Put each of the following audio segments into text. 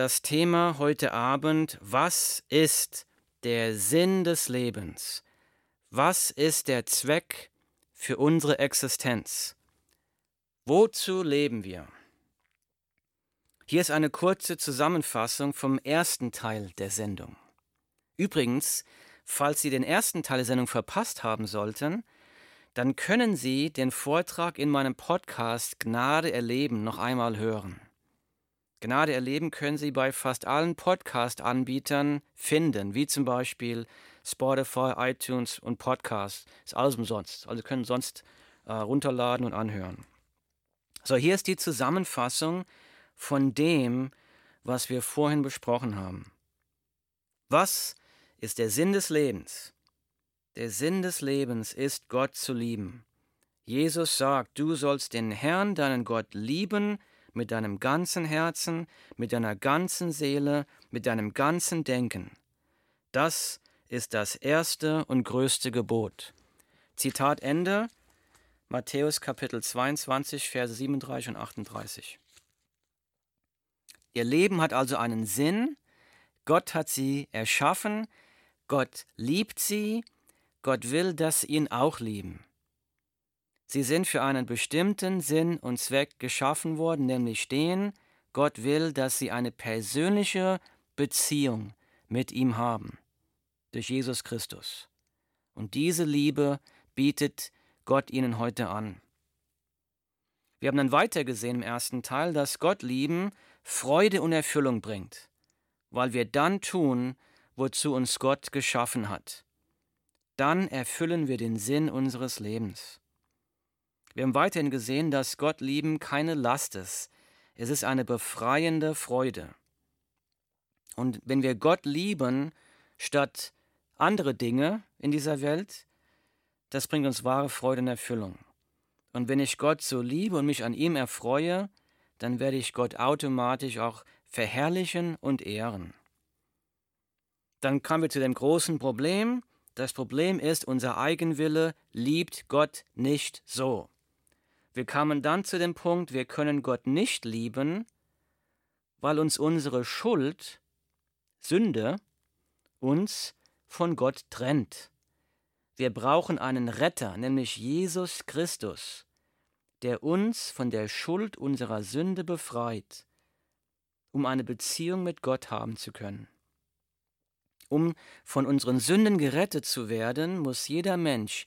das Thema heute Abend, was ist der Sinn des Lebens? Was ist der Zweck für unsere Existenz? Wozu leben wir? Hier ist eine kurze Zusammenfassung vom ersten Teil der Sendung. Übrigens, falls Sie den ersten Teil der Sendung verpasst haben sollten, dann können Sie den Vortrag in meinem Podcast Gnade erleben noch einmal hören. Gnade erleben können Sie bei fast allen Podcast-Anbietern finden, wie zum Beispiel Spotify, iTunes und Podcast. Ist alles umsonst. Also können sonst äh, runterladen und anhören. So, hier ist die Zusammenfassung von dem, was wir vorhin besprochen haben. Was ist der Sinn des Lebens? Der Sinn des Lebens ist, Gott zu lieben. Jesus sagt, du sollst den Herrn, deinen Gott, lieben mit deinem ganzen Herzen, mit deiner ganzen Seele, mit deinem ganzen Denken. Das ist das erste und größte Gebot. Zitat Ende, Matthäus Kapitel 22, Verse 37 und 38. Ihr Leben hat also einen Sinn, Gott hat sie erschaffen, Gott liebt sie, Gott will, dass sie ihn auch lieben. Sie sind für einen bestimmten Sinn und Zweck geschaffen worden, nämlich den, Gott will, dass sie eine persönliche Beziehung mit ihm haben, durch Jesus Christus. Und diese Liebe bietet Gott ihnen heute an. Wir haben dann weiter gesehen im ersten Teil, dass Gott lieben Freude und Erfüllung bringt, weil wir dann tun, wozu uns Gott geschaffen hat dann erfüllen wir den Sinn unseres Lebens. Wir haben weiterhin gesehen, dass Gott lieben keine Last ist. Es ist eine befreiende Freude. Und wenn wir Gott lieben statt andere Dinge in dieser Welt, das bringt uns wahre Freude und Erfüllung. Und wenn ich Gott so liebe und mich an ihm erfreue, dann werde ich Gott automatisch auch verherrlichen und ehren. Dann kommen wir zu dem großen Problem, das Problem ist, unser Eigenwille liebt Gott nicht so. Wir kamen dann zu dem Punkt, wir können Gott nicht lieben, weil uns unsere Schuld, Sünde, uns von Gott trennt. Wir brauchen einen Retter, nämlich Jesus Christus, der uns von der Schuld unserer Sünde befreit, um eine Beziehung mit Gott haben zu können. Um von unseren Sünden gerettet zu werden, muss jeder Mensch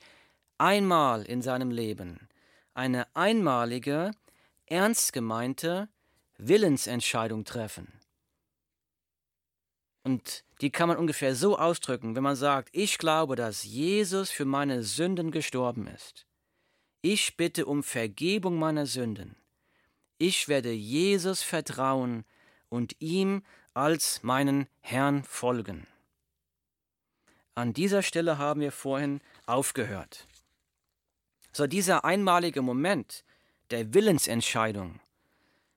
einmal in seinem Leben eine einmalige, ernst gemeinte Willensentscheidung treffen. Und die kann man ungefähr so ausdrücken, wenn man sagt, ich glaube, dass Jesus für meine Sünden gestorben ist. Ich bitte um Vergebung meiner Sünden. Ich werde Jesus vertrauen und ihm als meinen Herrn folgen. An dieser Stelle haben wir vorhin aufgehört. So dieser einmalige Moment der Willensentscheidung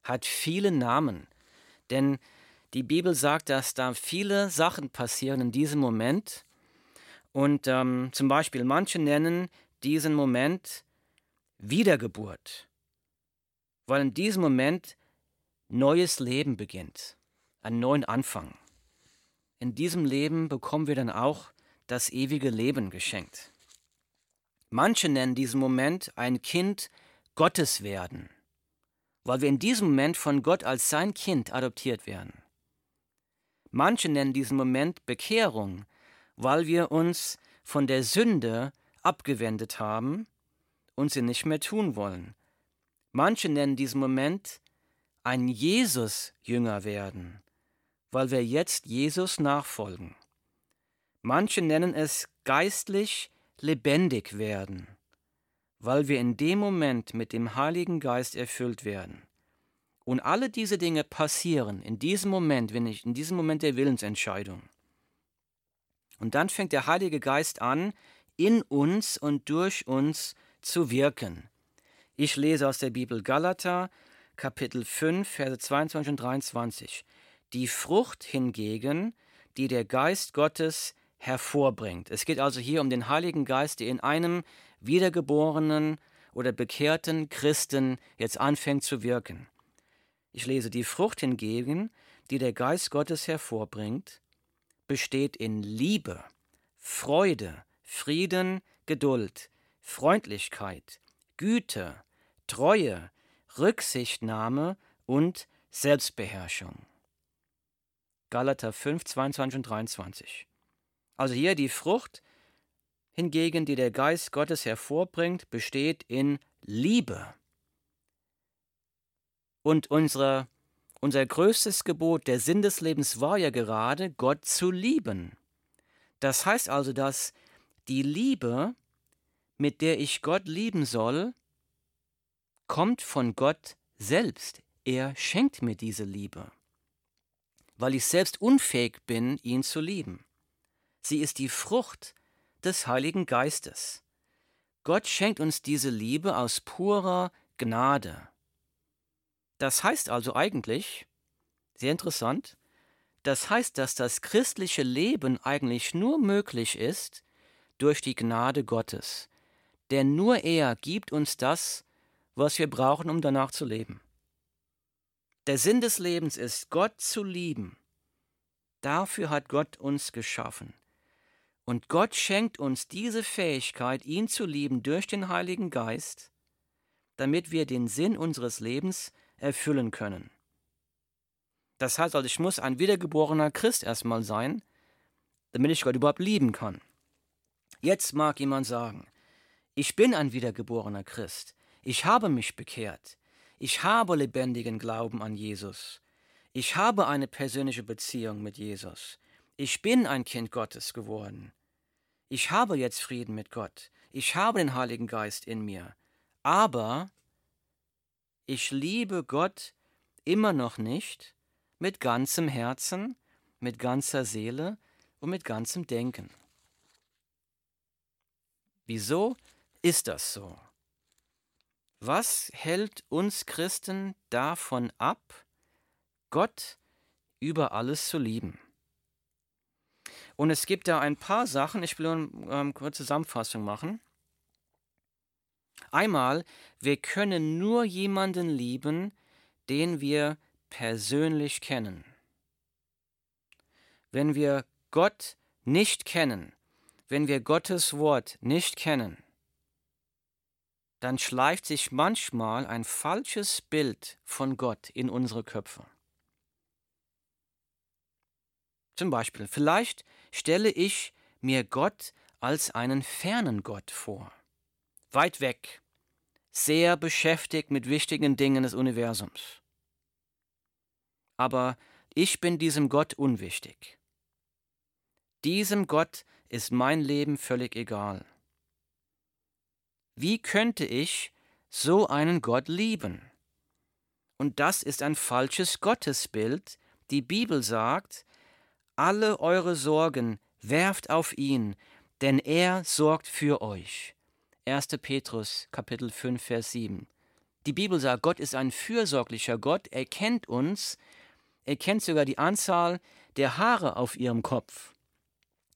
hat viele Namen, denn die Bibel sagt, dass da viele Sachen passieren in diesem Moment. Und ähm, zum Beispiel manche nennen diesen Moment Wiedergeburt, weil in diesem Moment neues Leben beginnt, einen neuen Anfang. In diesem Leben bekommen wir dann auch das ewige Leben geschenkt. Manche nennen diesen Moment ein Kind Gottes werden, weil wir in diesem Moment von Gott als sein Kind adoptiert werden. Manche nennen diesen Moment Bekehrung, weil wir uns von der Sünde abgewendet haben und sie nicht mehr tun wollen. Manche nennen diesen Moment ein Jesus-Jünger werden, weil wir jetzt Jesus nachfolgen. Manche nennen es geistlich lebendig werden, weil wir in dem Moment mit dem Heiligen Geist erfüllt werden. Und alle diese Dinge passieren in diesem Moment, wenn ich in diesem Moment der Willensentscheidung. Und dann fängt der Heilige Geist an, in uns und durch uns zu wirken. Ich lese aus der Bibel Galater, Kapitel 5, Verse 22 und 23. Die Frucht hingegen, die der Geist Gottes hervorbringt. Es geht also hier um den Heiligen Geist, der in einem wiedergeborenen oder bekehrten Christen jetzt anfängt zu wirken. Ich lese die Frucht hingegen, die der Geist Gottes hervorbringt, besteht in Liebe, Freude, Frieden, Geduld, Freundlichkeit, Güte, Treue, Rücksichtnahme und Selbstbeherrschung. Galater 5, 22 und 23. Also hier die Frucht hingegen, die der Geist Gottes hervorbringt, besteht in Liebe. Und unsere, unser größtes Gebot, der Sinn des Lebens war ja gerade, Gott zu lieben. Das heißt also, dass die Liebe, mit der ich Gott lieben soll, kommt von Gott selbst. Er schenkt mir diese Liebe, weil ich selbst unfähig bin, ihn zu lieben. Sie ist die Frucht des Heiligen Geistes. Gott schenkt uns diese Liebe aus purer Gnade. Das heißt also eigentlich, sehr interessant, das heißt, dass das christliche Leben eigentlich nur möglich ist durch die Gnade Gottes. Denn nur er gibt uns das, was wir brauchen, um danach zu leben. Der Sinn des Lebens ist, Gott zu lieben. Dafür hat Gott uns geschaffen. Und Gott schenkt uns diese Fähigkeit, ihn zu lieben durch den Heiligen Geist, damit wir den Sinn unseres Lebens erfüllen können. Das heißt also, ich muss ein wiedergeborener Christ erstmal sein, damit ich Gott überhaupt lieben kann. Jetzt mag jemand sagen, ich bin ein wiedergeborener Christ, ich habe mich bekehrt. Ich habe lebendigen Glauben an Jesus. Ich habe eine persönliche Beziehung mit Jesus. Ich bin ein Kind Gottes geworden. Ich habe jetzt Frieden mit Gott. Ich habe den Heiligen Geist in mir. Aber ich liebe Gott immer noch nicht mit ganzem Herzen, mit ganzer Seele und mit ganzem Denken. Wieso ist das so? Was hält uns Christen davon ab, Gott über alles zu lieben? Und es gibt da ein paar Sachen, ich will eine ähm, kurze Zusammenfassung machen. Einmal, wir können nur jemanden lieben, den wir persönlich kennen. Wenn wir Gott nicht kennen, wenn wir Gottes Wort nicht kennen, dann schleift sich manchmal ein falsches Bild von Gott in unsere Köpfe. Zum Beispiel, vielleicht stelle ich mir Gott als einen fernen Gott vor, weit weg, sehr beschäftigt mit wichtigen Dingen des Universums. Aber ich bin diesem Gott unwichtig. Diesem Gott ist mein Leben völlig egal. Wie könnte ich so einen Gott lieben? Und das ist ein falsches Gottesbild. Die Bibel sagt, alle eure Sorgen werft auf ihn, denn er sorgt für euch. 1. Petrus Kapitel 5 Vers 7. Die Bibel sagt, Gott ist ein fürsorglicher Gott, er kennt uns, er kennt sogar die Anzahl der Haare auf ihrem Kopf.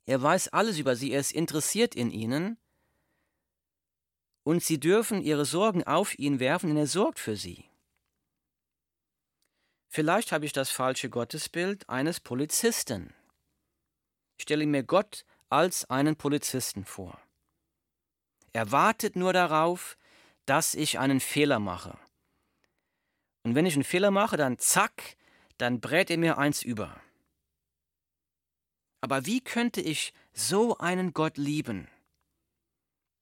Er weiß alles über sie, er ist interessiert in ihnen und sie dürfen ihre Sorgen auf ihn werfen, denn er sorgt für sie. Vielleicht habe ich das falsche Gottesbild eines Polizisten. Ich stelle mir Gott als einen Polizisten vor. Er wartet nur darauf, dass ich einen Fehler mache. Und wenn ich einen Fehler mache, dann zack, dann brät er mir eins über. Aber wie könnte ich so einen Gott lieben?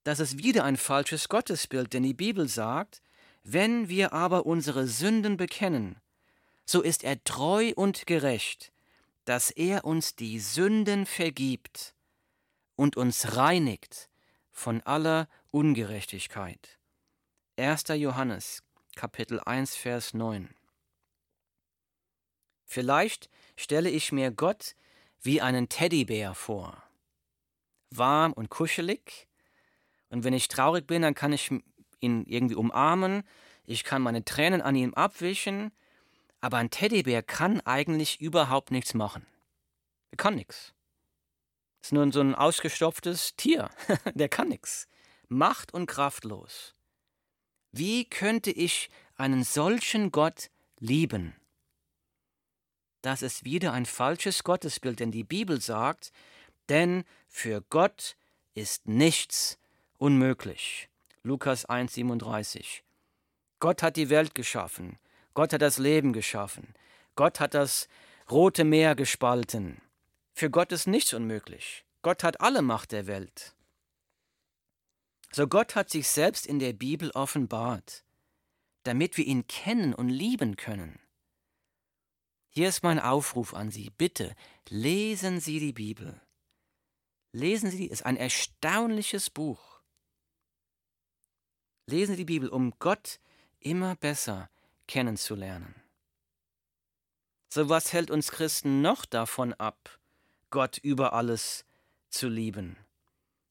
Das ist wieder ein falsches Gottesbild, denn die Bibel sagt, wenn wir aber unsere Sünden bekennen, so ist er treu und gerecht, dass er uns die Sünden vergibt und uns reinigt von aller Ungerechtigkeit. 1. Johannes Kapitel 1 Vers 9 Vielleicht stelle ich mir Gott wie einen Teddybär vor. Warm und kuschelig, und wenn ich traurig bin, dann kann ich ihn irgendwie umarmen, ich kann meine Tränen an ihm abwischen, aber ein Teddybär kann eigentlich überhaupt nichts machen. Er kann nichts. Ist nur so ein ausgestopftes Tier. Der kann nichts. Macht und kraftlos. Wie könnte ich einen solchen Gott lieben? Das ist wieder ein falsches Gottesbild, denn die Bibel sagt, denn für Gott ist nichts unmöglich. Lukas 1,37. Gott hat die Welt geschaffen. Gott hat das Leben geschaffen. Gott hat das Rote Meer gespalten. Für Gott ist nichts unmöglich. Gott hat alle Macht der Welt. So Gott hat sich selbst in der Bibel offenbart, damit wir ihn kennen und lieben können. Hier ist mein Aufruf an Sie. Bitte lesen Sie die Bibel. Lesen Sie, es ist ein erstaunliches Buch. Lesen Sie die Bibel, um Gott immer besser kennenzulernen. So was hält uns Christen noch davon ab, Gott über alles zu lieben?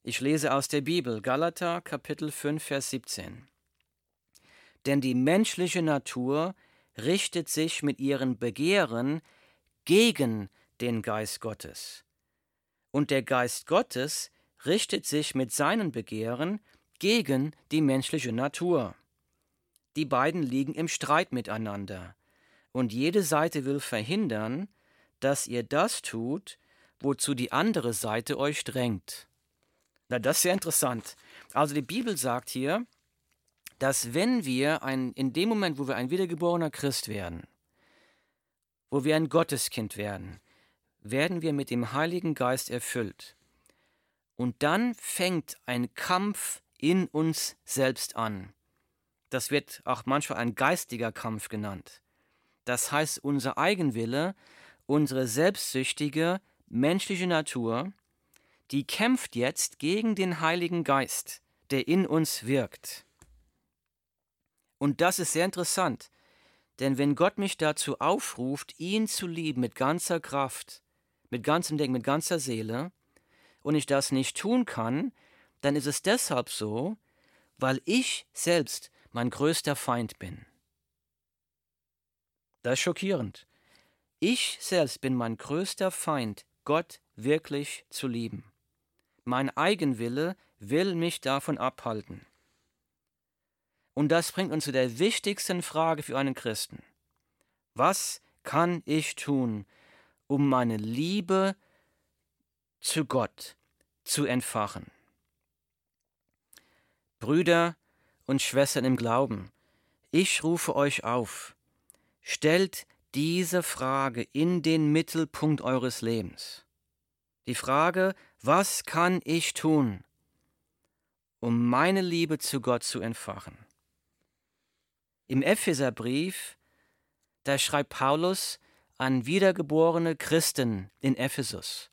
Ich lese aus der Bibel, Galater Kapitel 5, Vers 17. Denn die menschliche Natur richtet sich mit ihren Begehren gegen den Geist Gottes. Und der Geist Gottes richtet sich mit seinen Begehren gegen die menschliche Natur. Die beiden liegen im Streit miteinander, und jede Seite will verhindern, dass ihr das tut, wozu die andere Seite euch drängt. Na, das ist sehr interessant. Also die Bibel sagt hier, dass wenn wir ein, in dem Moment, wo wir ein wiedergeborener Christ werden, wo wir ein Gotteskind werden, werden wir mit dem Heiligen Geist erfüllt. Und dann fängt ein Kampf in uns selbst an. Das wird auch manchmal ein geistiger Kampf genannt. Das heißt, unser Eigenwille, unsere selbstsüchtige menschliche Natur, die kämpft jetzt gegen den Heiligen Geist, der in uns wirkt. Und das ist sehr interessant, denn wenn Gott mich dazu aufruft, ihn zu lieben mit ganzer Kraft, mit ganzem Denken, mit ganzer Seele, und ich das nicht tun kann, dann ist es deshalb so, weil ich selbst mein größter Feind bin. Das ist schockierend. Ich selbst bin mein größter Feind, Gott wirklich zu lieben. Mein Eigenwille will mich davon abhalten. Und das bringt uns zu der wichtigsten Frage für einen Christen. Was kann ich tun, um meine Liebe zu Gott zu entfachen? Brüder und Schwestern im Glauben, ich rufe euch auf, stellt diese Frage in den Mittelpunkt eures Lebens. Die Frage, was kann ich tun, um meine Liebe zu Gott zu entfachen? Im Epheserbrief, da schreibt Paulus an wiedergeborene Christen in Ephesus.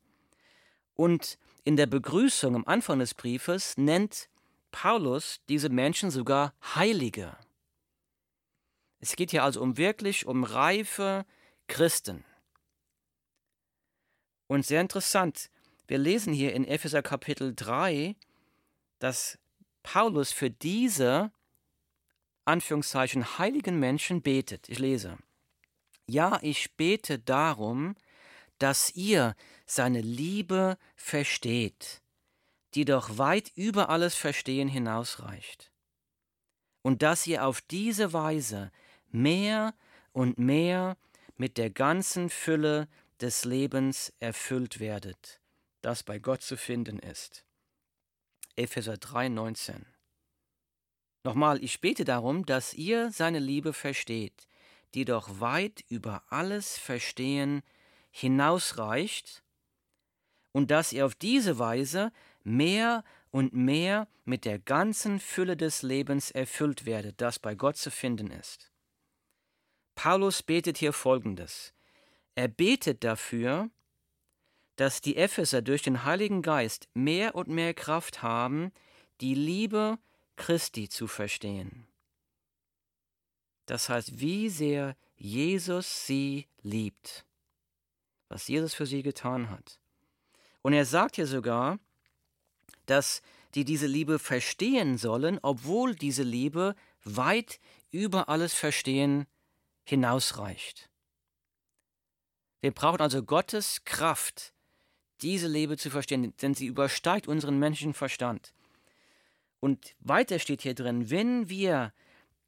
Und in der Begrüßung am Anfang des Briefes nennt Paulus diese Menschen sogar Heilige. Es geht hier also um wirklich um reife Christen. Und sehr interessant, wir lesen hier in Epheser Kapitel 3, dass Paulus für diese Anführungszeichen heiligen Menschen betet. Ich lese. Ja, ich bete darum, dass ihr seine Liebe versteht, die doch weit über alles Verstehen hinausreicht. Und dass ihr auf diese Weise mehr und mehr mit der ganzen Fülle des Lebens erfüllt werdet das bei Gott zu finden ist. Epheser 3, 19. Nochmal, ich bete darum, dass ihr seine Liebe versteht, die doch weit über alles Verstehen hinausreicht, und dass ihr auf diese Weise mehr und mehr mit der ganzen Fülle des Lebens erfüllt werdet, das bei Gott zu finden ist. Paulus betet hier Folgendes. Er betet dafür, dass die Epheser durch den Heiligen Geist mehr und mehr Kraft haben, die Liebe Christi zu verstehen. Das heißt, wie sehr Jesus sie liebt, was Jesus für sie getan hat. Und er sagt hier sogar, dass die diese Liebe verstehen sollen, obwohl diese Liebe weit über alles Verstehen hinausreicht. Wir brauchen also Gottes Kraft, diese Liebe zu verstehen, denn sie übersteigt unseren menschlichen Verstand. Und weiter steht hier drin, wenn wir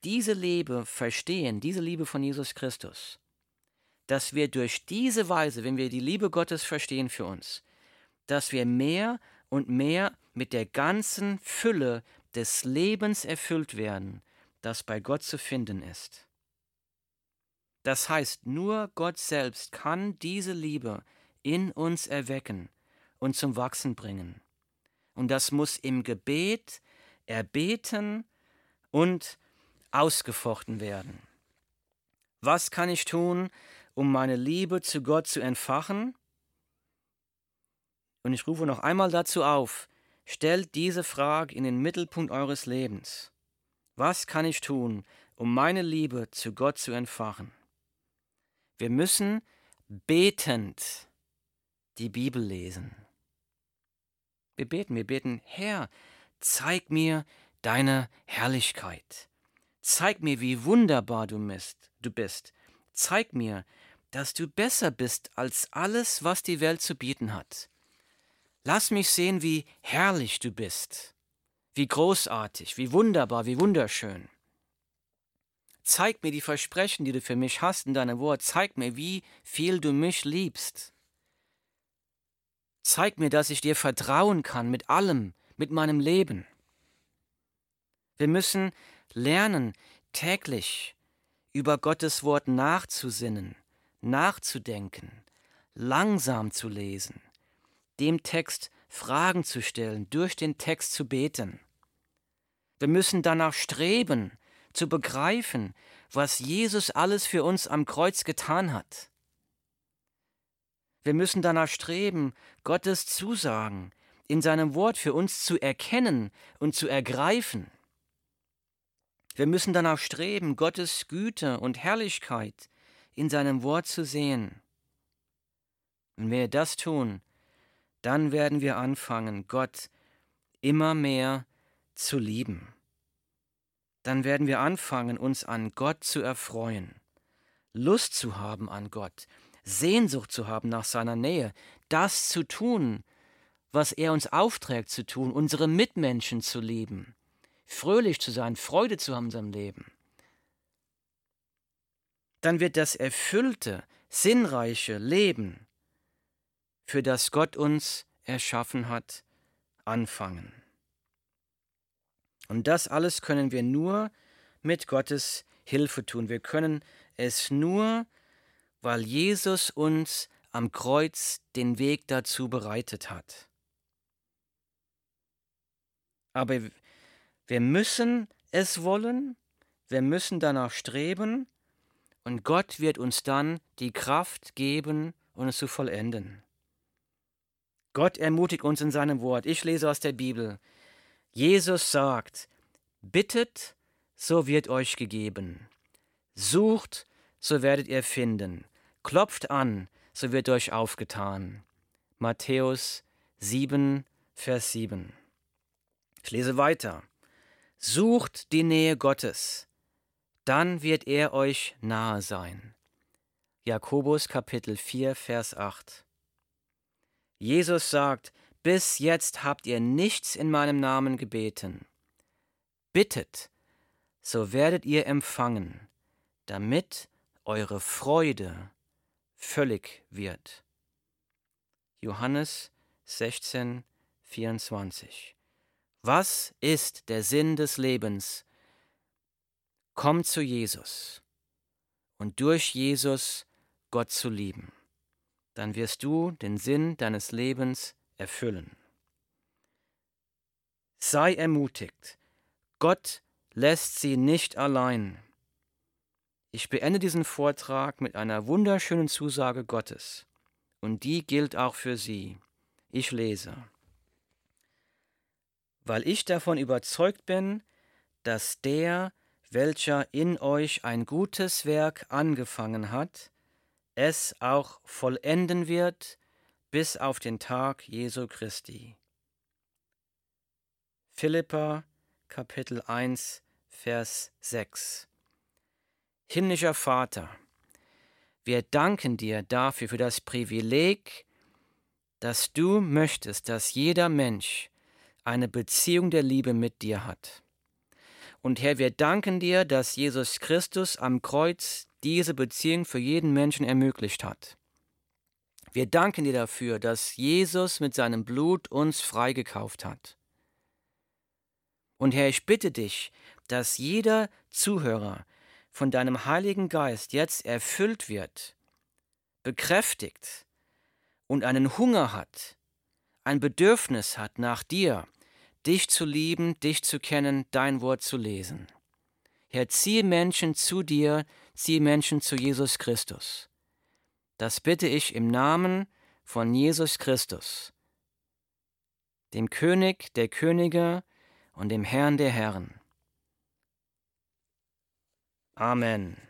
diese Liebe verstehen, diese Liebe von Jesus Christus, dass wir durch diese Weise, wenn wir die Liebe Gottes verstehen für uns, dass wir mehr und mehr mit der ganzen Fülle des Lebens erfüllt werden, das bei Gott zu finden ist. Das heißt, nur Gott selbst kann diese Liebe in uns erwecken und zum Wachsen bringen. Und das muss im Gebet erbeten und ausgefochten werden. Was kann ich tun, um meine Liebe zu Gott zu entfachen? Und ich rufe noch einmal dazu auf, stellt diese Frage in den Mittelpunkt eures Lebens. Was kann ich tun, um meine Liebe zu Gott zu entfachen? Wir müssen betend die Bibel lesen. Wir beten, wir beten, Herr, zeig mir deine Herrlichkeit. Zeig mir, wie wunderbar du bist. Zeig mir, dass du besser bist als alles, was die Welt zu bieten hat. Lass mich sehen, wie herrlich du bist, wie großartig, wie wunderbar, wie wunderschön. Zeig mir die Versprechen, die du für mich hast in deinem Wort. Zeig mir, wie viel du mich liebst. Zeig mir, dass ich dir vertrauen kann mit allem, mit meinem Leben. Wir müssen lernen, täglich über Gottes Wort nachzusinnen, nachzudenken, langsam zu lesen, dem Text Fragen zu stellen, durch den Text zu beten. Wir müssen danach streben, zu begreifen, was Jesus alles für uns am Kreuz getan hat. Wir müssen danach streben, Gottes Zusagen in seinem Wort für uns zu erkennen und zu ergreifen. Wir müssen danach streben, Gottes Güte und Herrlichkeit in seinem Wort zu sehen. Wenn wir das tun, dann werden wir anfangen, Gott immer mehr zu lieben. Dann werden wir anfangen, uns an Gott zu erfreuen, Lust zu haben an Gott, Sehnsucht zu haben nach seiner Nähe, das zu tun, was er uns aufträgt zu tun, unsere Mitmenschen zu lieben, fröhlich zu sein, Freude zu haben in seinem Leben, dann wird das erfüllte, sinnreiche Leben, für das Gott uns erschaffen hat, anfangen. Und das alles können wir nur mit Gottes Hilfe tun. Wir können es nur, weil Jesus uns am Kreuz den Weg dazu bereitet hat. Aber wir müssen es wollen, wir müssen danach streben und Gott wird uns dann die Kraft geben, um es zu vollenden. Gott ermutigt uns in seinem Wort. Ich lese aus der Bibel. Jesus sagt, bittet, so wird euch gegeben. Sucht, so werdet ihr finden. Klopft an, so wird euch aufgetan. Matthäus 7, Vers 7. Ich lese weiter. Sucht die Nähe Gottes, dann wird er euch nahe sein. Jakobus Kapitel 4, Vers 8. Jesus sagt, bis jetzt habt ihr nichts in meinem Namen gebeten. Bittet, so werdet ihr empfangen, damit eure Freude völlig wird. Johannes 16, 24 was ist der Sinn des Lebens? Komm zu Jesus und durch Jesus Gott zu lieben. Dann wirst du den Sinn deines Lebens erfüllen. Sei ermutigt. Gott lässt sie nicht allein. Ich beende diesen Vortrag mit einer wunderschönen Zusage Gottes. Und die gilt auch für Sie. Ich lese weil ich davon überzeugt bin, dass der, welcher in euch ein gutes Werk angefangen hat, es auch vollenden wird bis auf den Tag Jesu Christi. Philippa Kapitel 1 Vers 6 Himmlischer Vater, wir danken dir dafür für das Privileg, dass du möchtest, dass jeder Mensch eine Beziehung der Liebe mit dir hat. Und Herr, wir danken dir, dass Jesus Christus am Kreuz diese Beziehung für jeden Menschen ermöglicht hat. Wir danken dir dafür, dass Jesus mit seinem Blut uns freigekauft hat. Und Herr, ich bitte dich, dass jeder Zuhörer von deinem Heiligen Geist jetzt erfüllt wird, bekräftigt und einen Hunger hat, ein Bedürfnis hat nach dir, dich zu lieben, dich zu kennen, dein Wort zu lesen. Herr, ziehe Menschen zu dir, ziehe Menschen zu Jesus Christus. Das bitte ich im Namen von Jesus Christus, dem König der Könige und dem Herrn der Herren. Amen.